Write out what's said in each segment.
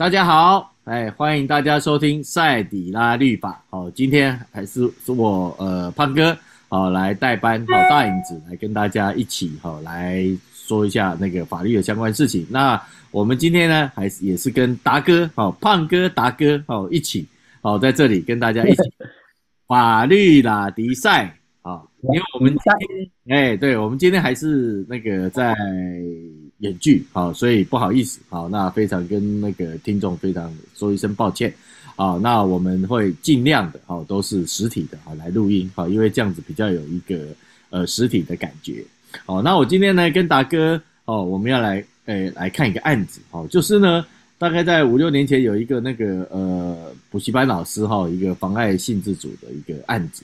大家好，哎，欢迎大家收听赛底拉律法。好，今天还是是我呃胖哥好来代班，好大影子来跟大家一起好来说一下那个法律的相关事情。那我们今天呢，还是也是跟达哥好胖哥达哥好一起好在这里跟大家一起 法律拉迪赛啊，因为我们今天哎，对我们今天还是那个在。演剧好，所以不好意思，好，那非常跟那个听众非常说一声抱歉，好，那我们会尽量的，好，都是实体的，好来录音，好，因为这样子比较有一个呃实体的感觉，好，那我今天呢跟达哥，哦，我们要来，诶来看一个案子，好，就是呢，大概在五六年前有一个那个呃补习班老师哈，一个妨碍性自主的一个案子，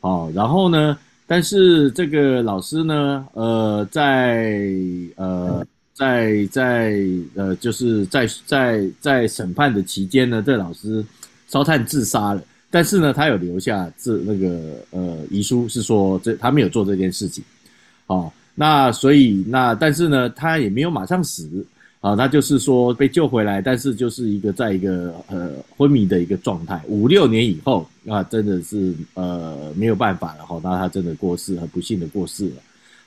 哦，然后呢，但是这个老师呢，呃，在呃。在在呃，就是在在在审判的期间呢，这老师烧炭自杀了。但是呢，他有留下这那个呃遗书，是说这他没有做这件事情。哦，那所以那但是呢，他也没有马上死啊，他就是说被救回来，但是就是一个在一个呃昏迷的一个状态。五六年以后啊，真的是呃没有办法了哈，那他真的过世，很不幸的过世了。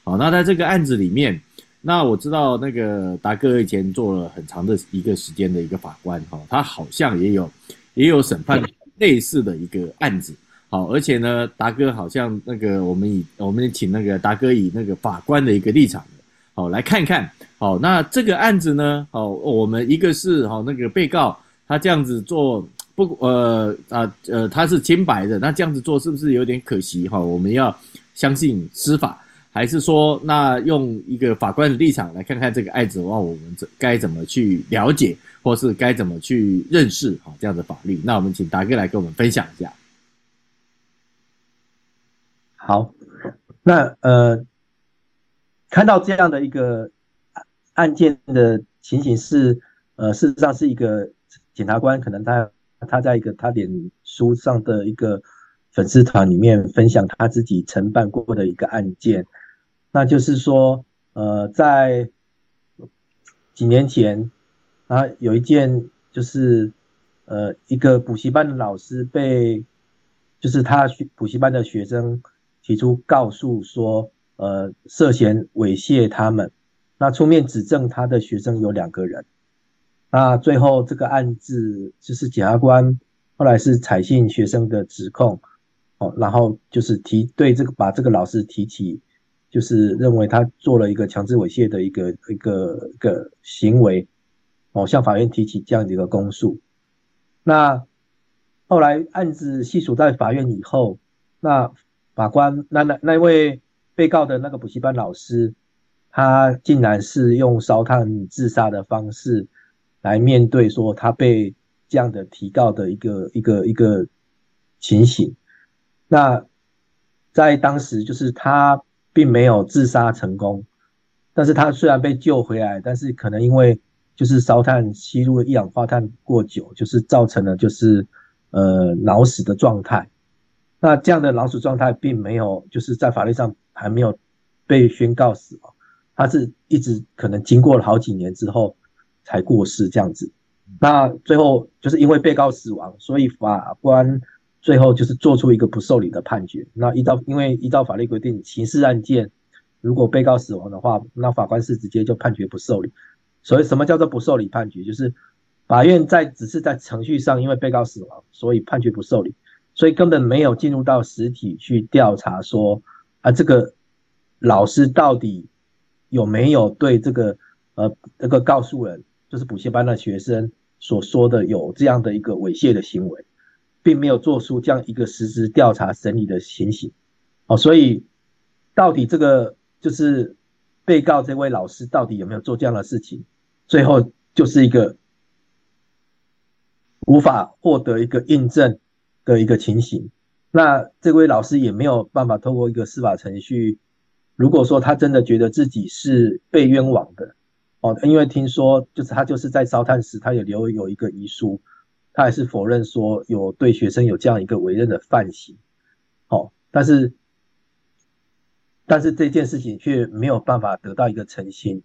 好，那在这个案子里面。那我知道那个达哥以前做了很长的一个时间的一个法官哈，他好像也有也有审判类似的一个案子，好，而且呢，达哥好像那个我们以我们请那个达哥以那个法官的一个立场，好来看看，好，那这个案子呢，好，我们一个是好那个被告他这样子做不呃啊呃他是清白的，那这样子做是不是有点可惜哈？我们要相信司法。还是说，那用一个法官的立场来看看这个案子的话，我们这该怎么去了解，或是该怎么去认识好这样的法律？那我们请达哥来跟我们分享一下。好，那呃，看到这样的一个案件的情形是，呃，事实上是一个检察官可能他他在一个他脸书上的一个粉丝团里面分享他自己承办过的一个案件。那就是说，呃，在几年前啊，有一件就是，呃，一个补习班的老师被，就是他学补习班的学生提出告诉说，呃，涉嫌猥亵他们。那出面指证他的学生有两个人。那最后这个案子就是检察官后来是采信学生的指控，哦，然后就是提对这个把这个老师提起。就是认为他做了一个强制猥亵的一个一个一个行为，哦，向法院提起这样的一个公诉。那后来案子细数在法院以后，那法官那那那位被告的那个补习班老师，他竟然是用烧炭自杀的方式来面对说他被这样的提告的一个一个一个情形。那在当时就是他。并没有自杀成功，但是他虽然被救回来，但是可能因为就是烧炭吸入一氧化碳过久，就是造成了就是呃脑死的状态。那这样的脑死状态并没有就是在法律上还没有被宣告死亡，他是一直可能经过了好几年之后才过世这样子。那最后就是因为被告死亡，所以法官。最后就是做出一个不受理的判决。那依照，因为依照法律规定，刑事案件如果被告死亡的话，那法官是直接就判决不受理。所以什么叫做不受理判决？就是法院在只是在程序上，因为被告死亡，所以判决不受理，所以根本没有进入到实体去调查说啊，这个老师到底有没有对这个呃这个告诉人，就是补习班的学生所说的有这样的一个猥亵的行为。并没有做出这样一个实质调查审理的情形，哦，所以到底这个就是被告这位老师到底有没有做这样的事情，最后就是一个无法获得一个印证的一个情形。那这位老师也没有办法透过一个司法程序，如果说他真的觉得自己是被冤枉的，哦，因为听说就是他就是在烧炭时，他有留有一个遗书。他还是否认说有对学生有这样一个委任的犯行，好，但是但是这件事情却没有办法得到一个澄清，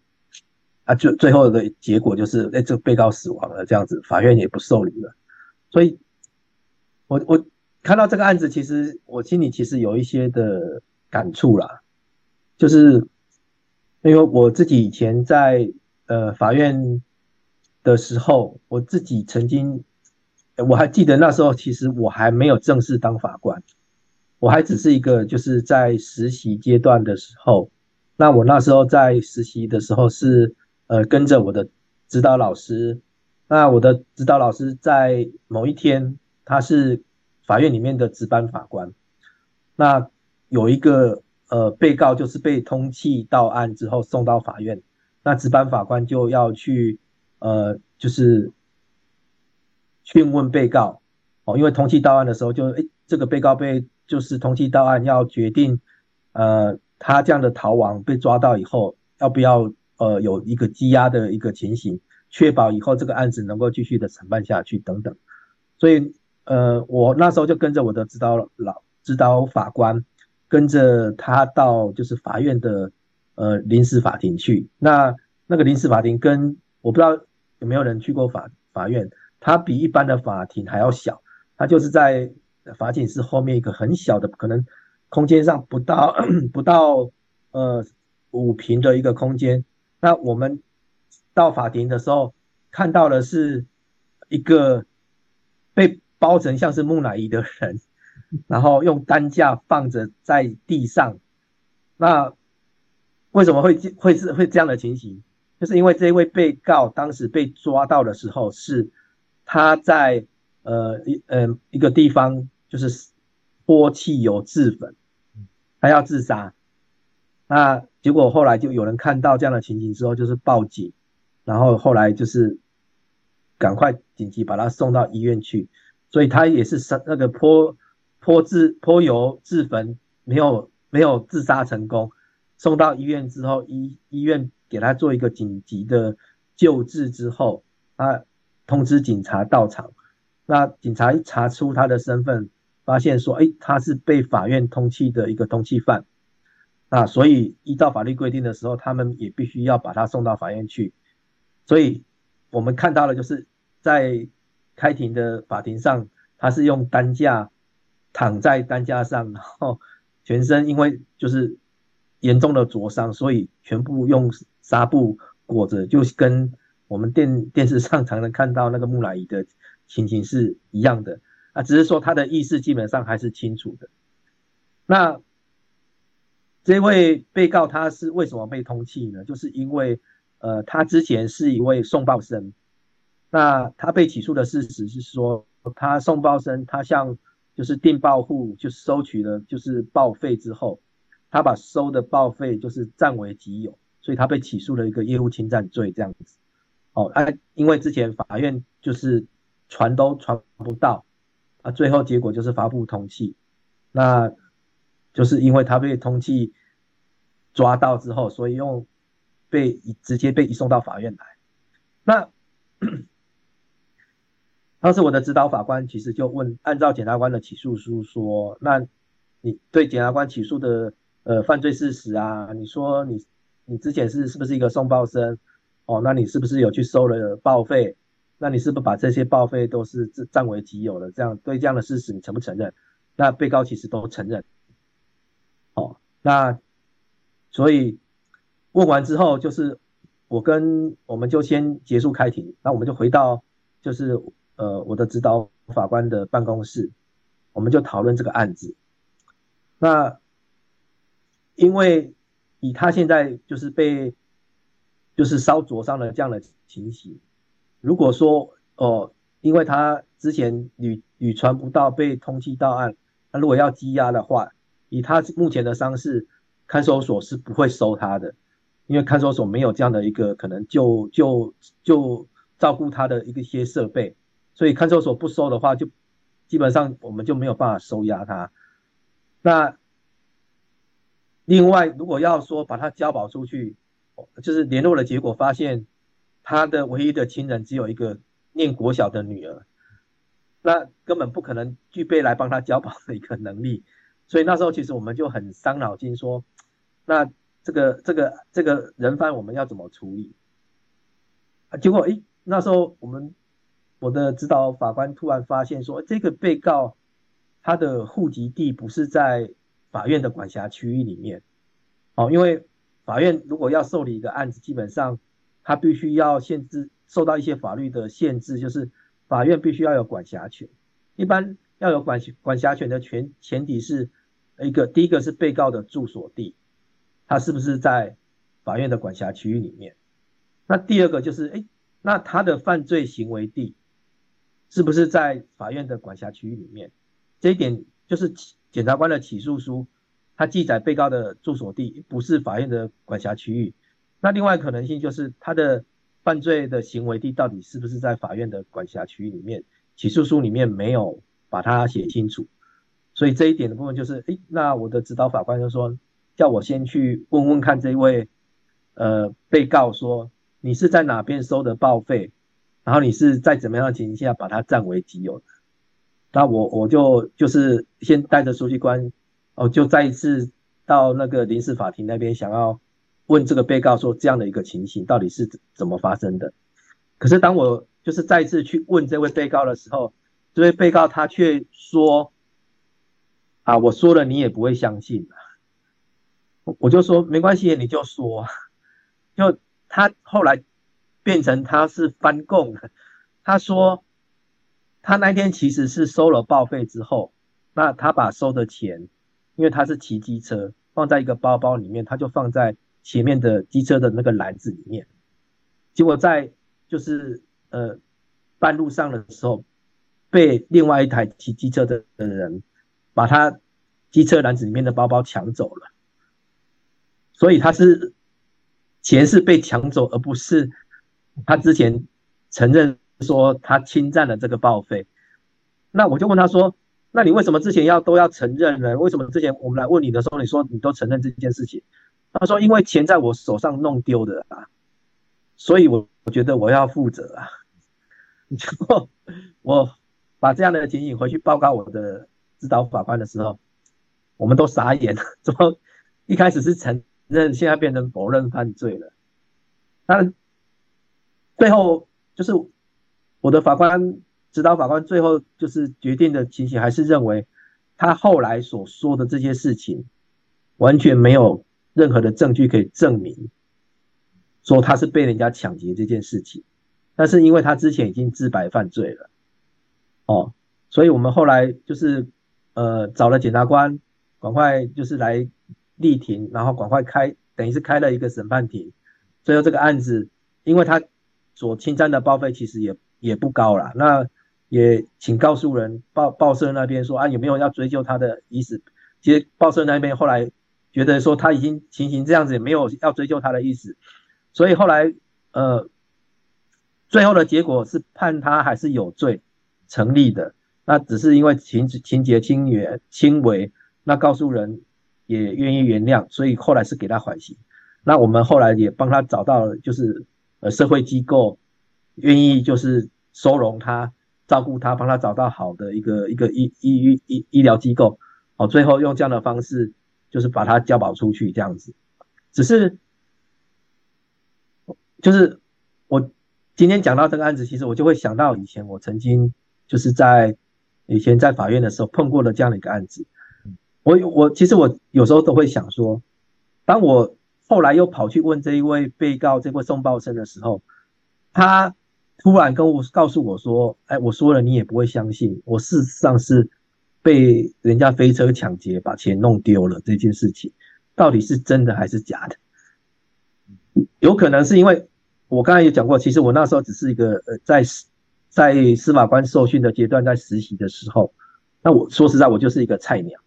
啊，最最后的结果就是，哎，这个被告死亡了，这样子，法院也不受理了。所以，我我看到这个案子，其实我心里其实有一些的感触啦，就是因为我自己以前在呃法院的时候，我自己曾经，我还记得那时候，其实我还没有正式当法官，我还只是一个就是在实习阶段的时候。那我那时候在实习的时候是呃跟着我的指导老师，那我的指导老师在某一天，他是法院里面的值班法官，那有一个呃被告就是被通缉到案之后送到法院，那值班法官就要去呃就是讯问被告哦，因为通缉到案的时候就诶这个被告被就是通缉到案要决定呃。他这样的逃亡被抓到以后，要不要呃有一个羁押的一个情形，确保以后这个案子能够继续的审判下去等等。所以呃我那时候就跟着我的指导老指导法官，跟着他到就是法院的呃临时法庭去。那那个临时法庭跟我不知道有没有人去过法法院，它比一般的法庭还要小，它就是在法警室后面一个很小的可能。空间上不到不到呃五平的一个空间，那我们到法庭的时候看到的是一个被包成像是木乃伊的人，然后用担架放着在地上。那为什么会会是会这样的情形？就是因为这位被告当时被抓到的时候是他在呃一呃一个地方就是泼汽油自焚。他要自杀，那结果后来就有人看到这样的情形之后，就是报警，然后后来就是赶快紧急把他送到医院去，所以他也是生那个泼泼自泼油自焚，没有没有自杀成功，送到医院之后，医医院给他做一个紧急的救治之后，他通知警察到场，那警察一查出他的身份。发现说，哎，他是被法院通缉的一个通缉犯，啊，所以依照法律规定的时候，他们也必须要把他送到法院去。所以我们看到了，就是在开庭的法庭上，他是用担架躺在担架上，然后全身因为就是严重的灼伤，所以全部用纱布裹着，就跟我们电电视上常常看到那个木乃伊的情形是一样的。啊，只是说他的意识基本上还是清楚的。那这位被告他是为什么被通缉呢？就是因为呃，他之前是一位送报生。那他被起诉的事实是说，他送报生，他向就是订报户就收取了就是报费之后，他把收的报费就是占为己有，所以他被起诉了一个业务侵占罪这样子。哦，啊，因为之前法院就是传都传不到。啊，最后结果就是发布通缉，那就是因为他被通缉抓到之后，所以用被直接被移送到法院来。那当时我的指导法官其实就问，按照检察官的起诉书说，那你对检察官起诉的呃犯罪事实啊，你说你你之前是是不是一个送报生？哦，那你是不是有去收了报废？那你是不是把这些报废都是占为己有的？这样对这样的事实你承不承认？那被告其实都承认。哦，那所以问完之后，就是我跟我们就先结束开庭，那我们就回到就是呃我的指导法官的办公室，我们就讨论这个案子。那因为以他现在就是被就是烧灼伤的这样的情形。如果说哦，因为他之前屡屡传不到被通缉到案，那如果要羁押的话，以他目前的伤势，看守所是不会收他的，因为看守所没有这样的一个可能就就就照顾他的一个些设备，所以看守所不收的话，就基本上我们就没有办法收押他。那另外，如果要说把他交保出去，就是联络的结果发现。他的唯一的亲人只有一个念国小的女儿，那根本不可能具备来帮他交保的一个能力，所以那时候其实我们就很伤脑筋，说，那这个这个这个人犯我们要怎么处理？啊结果诶，那时候我们我的指导法官突然发现说，这个被告他的户籍地不是在法院的管辖区域里面，哦，因为法院如果要受理一个案子，基本上他必须要限制受到一些法律的限制，就是法院必须要有管辖权，一般要有管管辖权的前前提是一个第一个是被告的住所地，他是不是在法院的管辖区域里面？那第二个就是，哎，那他的犯罪行为地是不是在法院的管辖区域里面？这一点就是检察官的起诉书，他记载被告的住所地不是法院的管辖区域。那另外可能性就是他的犯罪的行为地到底是不是在法院的管辖区域里面？起诉书里面没有把它写清楚，所以这一点的部分就是，哎，那我的指导法官就说，叫我先去问问看这位，呃，被告说。你是在哪边收的报废，然后你是在怎么样的情形下把它占为己有的？那我我就就是先带着书记官，哦，就再一次到那个临时法庭那边，想要问这个被告说，这样的一个情形到底是怎么发生的？可是当我就是再次去问这位被告的时候，这位被告他却说，啊，我说了你也不会相信，我就说没关系，你就说，就。他后来变成他是翻供的，他说他那天其实是收了报废之后，那他把收的钱，因为他是骑机车，放在一个包包里面，他就放在前面的机车的那个篮子里面，结果在就是呃半路上的时候，被另外一台骑机车的的人把他机车篮子里面的包包抢走了，所以他是。钱是被抢走，而不是他之前承认说他侵占了这个报废。那我就问他说：“那你为什么之前要都要承认呢？为什么之前我们来问你的时候，你说你都承认这件事情？”他说：“因为钱在我手上弄丢的啊，所以我我觉得我要负责啊。”结果我把这样的情形回去报告我的指导法官的时候，我们都傻眼。怎么一开始是承？认现在变成否认犯罪了，但最后就是我的法官指导法官最后就是决定的情形，还是认为他后来所说的这些事情完全没有任何的证据可以证明说他是被人家抢劫这件事情，但是因为他之前已经自白犯罪了，哦，所以我们后来就是呃找了检察官，赶快就是来。立庭，然后赶快开，等于是开了一个审判庭。最后这个案子，因为他所侵占的报废其实也也不高啦，那也请告诉人报报社那边说啊，有没有要追究他的意思？其实报社那边后来觉得说他已经情形这样子，也没有要追究他的意思，所以后来呃，最后的结果是判他还是有罪成立的，那只是因为情情节轻微轻微，那告诉人。也愿意原谅，所以后来是给他缓刑。那我们后来也帮他找到了，就是呃社会机构愿意就是收容他、照顾他，帮他找到好的一个一个医医医医疗机构。好，最后用这样的方式，就是把他交保出去这样子。只是，就是我今天讲到这个案子，其实我就会想到以前我曾经就是在以前在法院的时候碰过的这样的一个案子。我我其实我有时候都会想说，当我后来又跑去问这一位被告这位宋报生的时候，他突然跟我告诉我说：“哎，我说了你也不会相信，我事实上是被人家飞车抢劫，把钱弄丢了这件事情，到底是真的还是假的？有可能是因为我刚才也讲过，其实我那时候只是一个呃在在司法官受训的阶段，在实习的时候，那我说实在，我就是一个菜鸟。”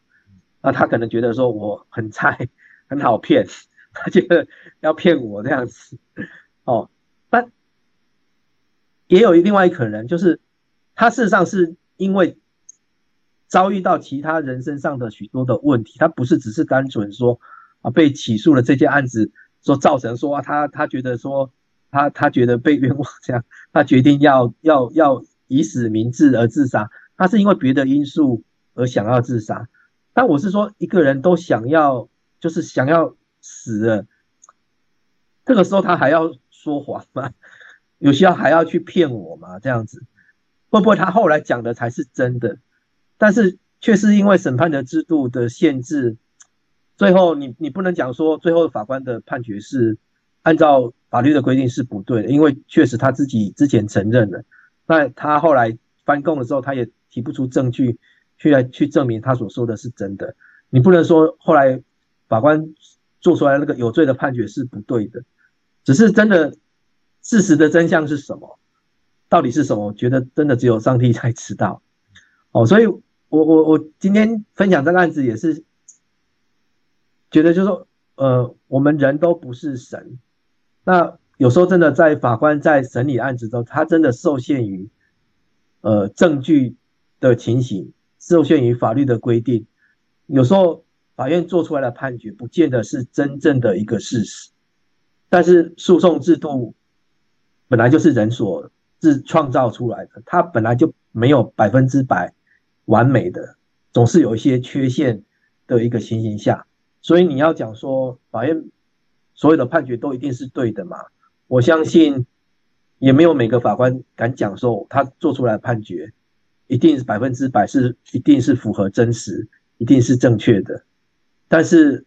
那他可能觉得说我很菜，很好骗，他觉得要骗我这样子，哦，但也有另外一可能，就是他事实上是因为遭遇到其他人身上的许多的问题，他不是只是单纯说啊被起诉了这件案子，说造成说他他觉得说他他觉得被冤枉这样，他决定要要要以死明志而自杀，他是因为别的因素而想要自杀。但我是说，一个人都想要，就是想要死了，这个时候他还要说谎吗？有需要还要去骗我吗？这样子会不会他后来讲的才是真的？但是却是因为审判的制度的限制，最后你你不能讲说最后法官的判决是按照法律的规定是不对的，因为确实他自己之前承认了，那他后来翻供的时候，他也提不出证据去来去证明他所说的是真的。你不能说后来法官做出来那个有罪的判决是不对的，只是真的事实的真相是什么？到底是什么？我觉得真的只有上帝才知道。哦，所以我我我今天分享这个案子也是觉得就是说，呃，我们人都不是神，那有时候真的在法官在审理案子中，他真的受限于呃证据的情形，受限于法律的规定。有时候法院做出来的判决不见得是真正的一个事实，但是诉讼制度本来就是人所自创造出来的，它本来就没有百分之百完美的，总是有一些缺陷的一个情形下，所以你要讲说法院所有的判决都一定是对的嘛？我相信也没有每个法官敢讲说他做出来的判决一定是百分之百是一定是符合真实。一定是正确的，但是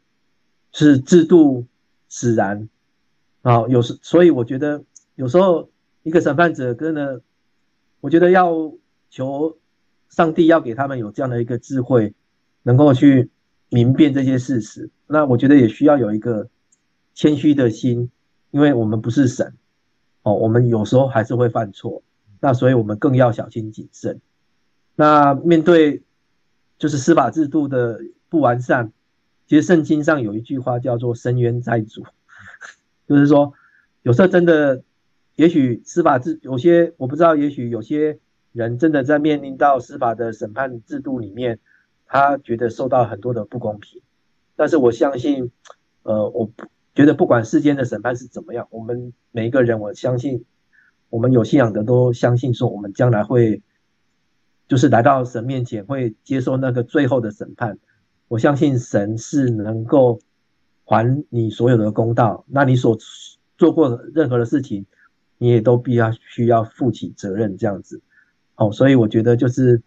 是制度使然啊。有时，所以我觉得有时候一个审判者跟呢，我觉得要求上帝要给他们有这样的一个智慧，能够去明辨这些事实。那我觉得也需要有一个谦虚的心，因为我们不是神哦，我们有时候还是会犯错。那所以我们更要小心谨慎。那面对。就是司法制度的不完善，其实圣经上有一句话叫做“伸冤在主”，就是说，有时候真的，也许司法制有些我不知道，也许有些人真的在面临到司法的审判制度里面，他觉得受到很多的不公平。但是我相信，呃，我不觉得不管世间的审判是怎么样，我们每一个人，我相信，我们有信仰的都相信说，我们将来会。就是来到神面前，会接受那个最后的审判。我相信神是能够还你所有的公道。那你所做过任何的事情，你也都必要需要负起责任，这样子。哦，所以我觉得就是，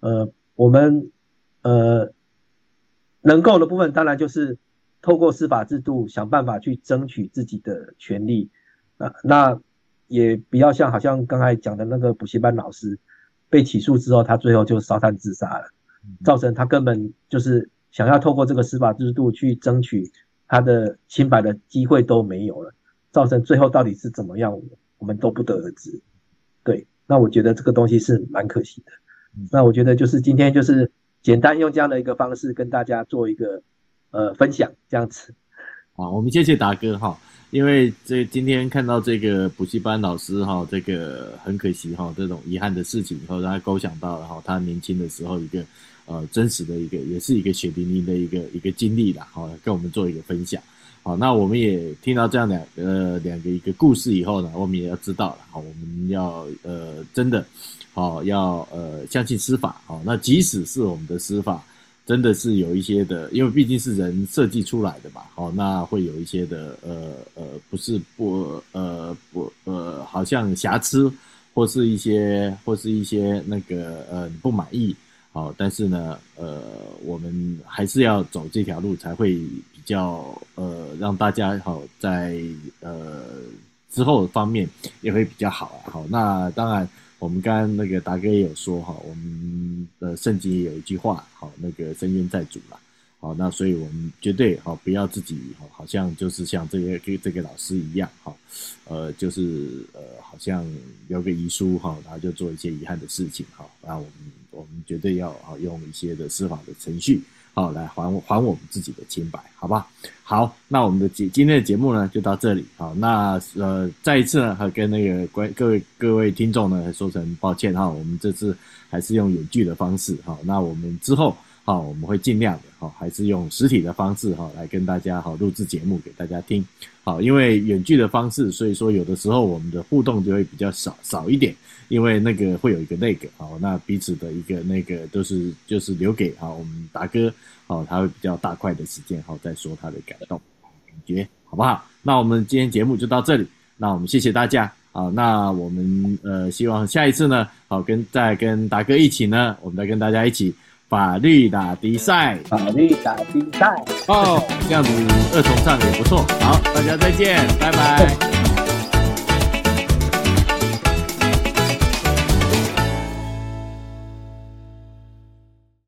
呃，我们呃能够的部分，当然就是透过司法制度想办法去争取自己的权利。啊，那也不要像好像刚才讲的那个补习班老师。被起诉之后，他最后就烧炭自杀了，造成他根本就是想要透过这个司法制度去争取他的清白的机会都没有了，造成最后到底是怎么样，我们都不得而知。对，那我觉得这个东西是蛮可惜的。那我觉得就是今天就是简单用这样的一个方式跟大家做一个呃分享，这样子。好，我们谢谢达哥哈。因为这今天看到这个补习班老师哈，这个很可惜哈，这种遗憾的事情以后，让他勾想到了哈，他年轻的时候一个呃真实的一个，也是一个血淋淋的一个一个经历啦，哈，跟我们做一个分享。好，那我们也听到这样两呃两个一个故事以后呢，我们也要知道了，好，我们要呃真的好要呃相信司法，好，那即使是我们的司法。真的是有一些的，因为毕竟是人设计出来的嘛，哦，那会有一些的，呃呃，不是不呃不呃，好像瑕疵，或是一些或是一些那个呃不满意，好，但是呢，呃，我们还是要走这条路，才会较呃让大家好在呃之后方面也会比较好啊，好，那当然。我们刚刚那个达哥也有说哈，我们的圣经也有一句话，好，那个伸冤在主了，好，那所以我们绝对好不要自己好，好像就是像这个这个老师一样，哈，呃，就是呃，好像留个遗书哈，然后就做一些遗憾的事情哈，然后我们我们绝对要好用一些的司法的程序。好，来还还我们自己的清白，好吧？好，那我们的节今天的节目呢，就到这里。好，那呃，再一次呢，还跟那个关各位各位听众呢，说声抱歉哈，我们这次还是用远距的方式。好，那我们之后。好，我们会尽量的，好，还是用实体的方式，哈，来跟大家好录制节目给大家听。好，因为远距的方式，所以说有的时候我们的互动就会比较少少一点，因为那个会有一个那个，好，那彼此的一个那个都是就是留给好我们达哥，好，他会比较大块的时间，好再说他的感动感觉，好不好？那我们今天节目就到这里，那我们谢谢大家。好。好，那我们呃希望下一次呢，好跟再跟达哥一起呢，我们再跟大家一起法律打比赛，法律打比赛哦，这样子二重唱也不错。好，大家再见，拜拜。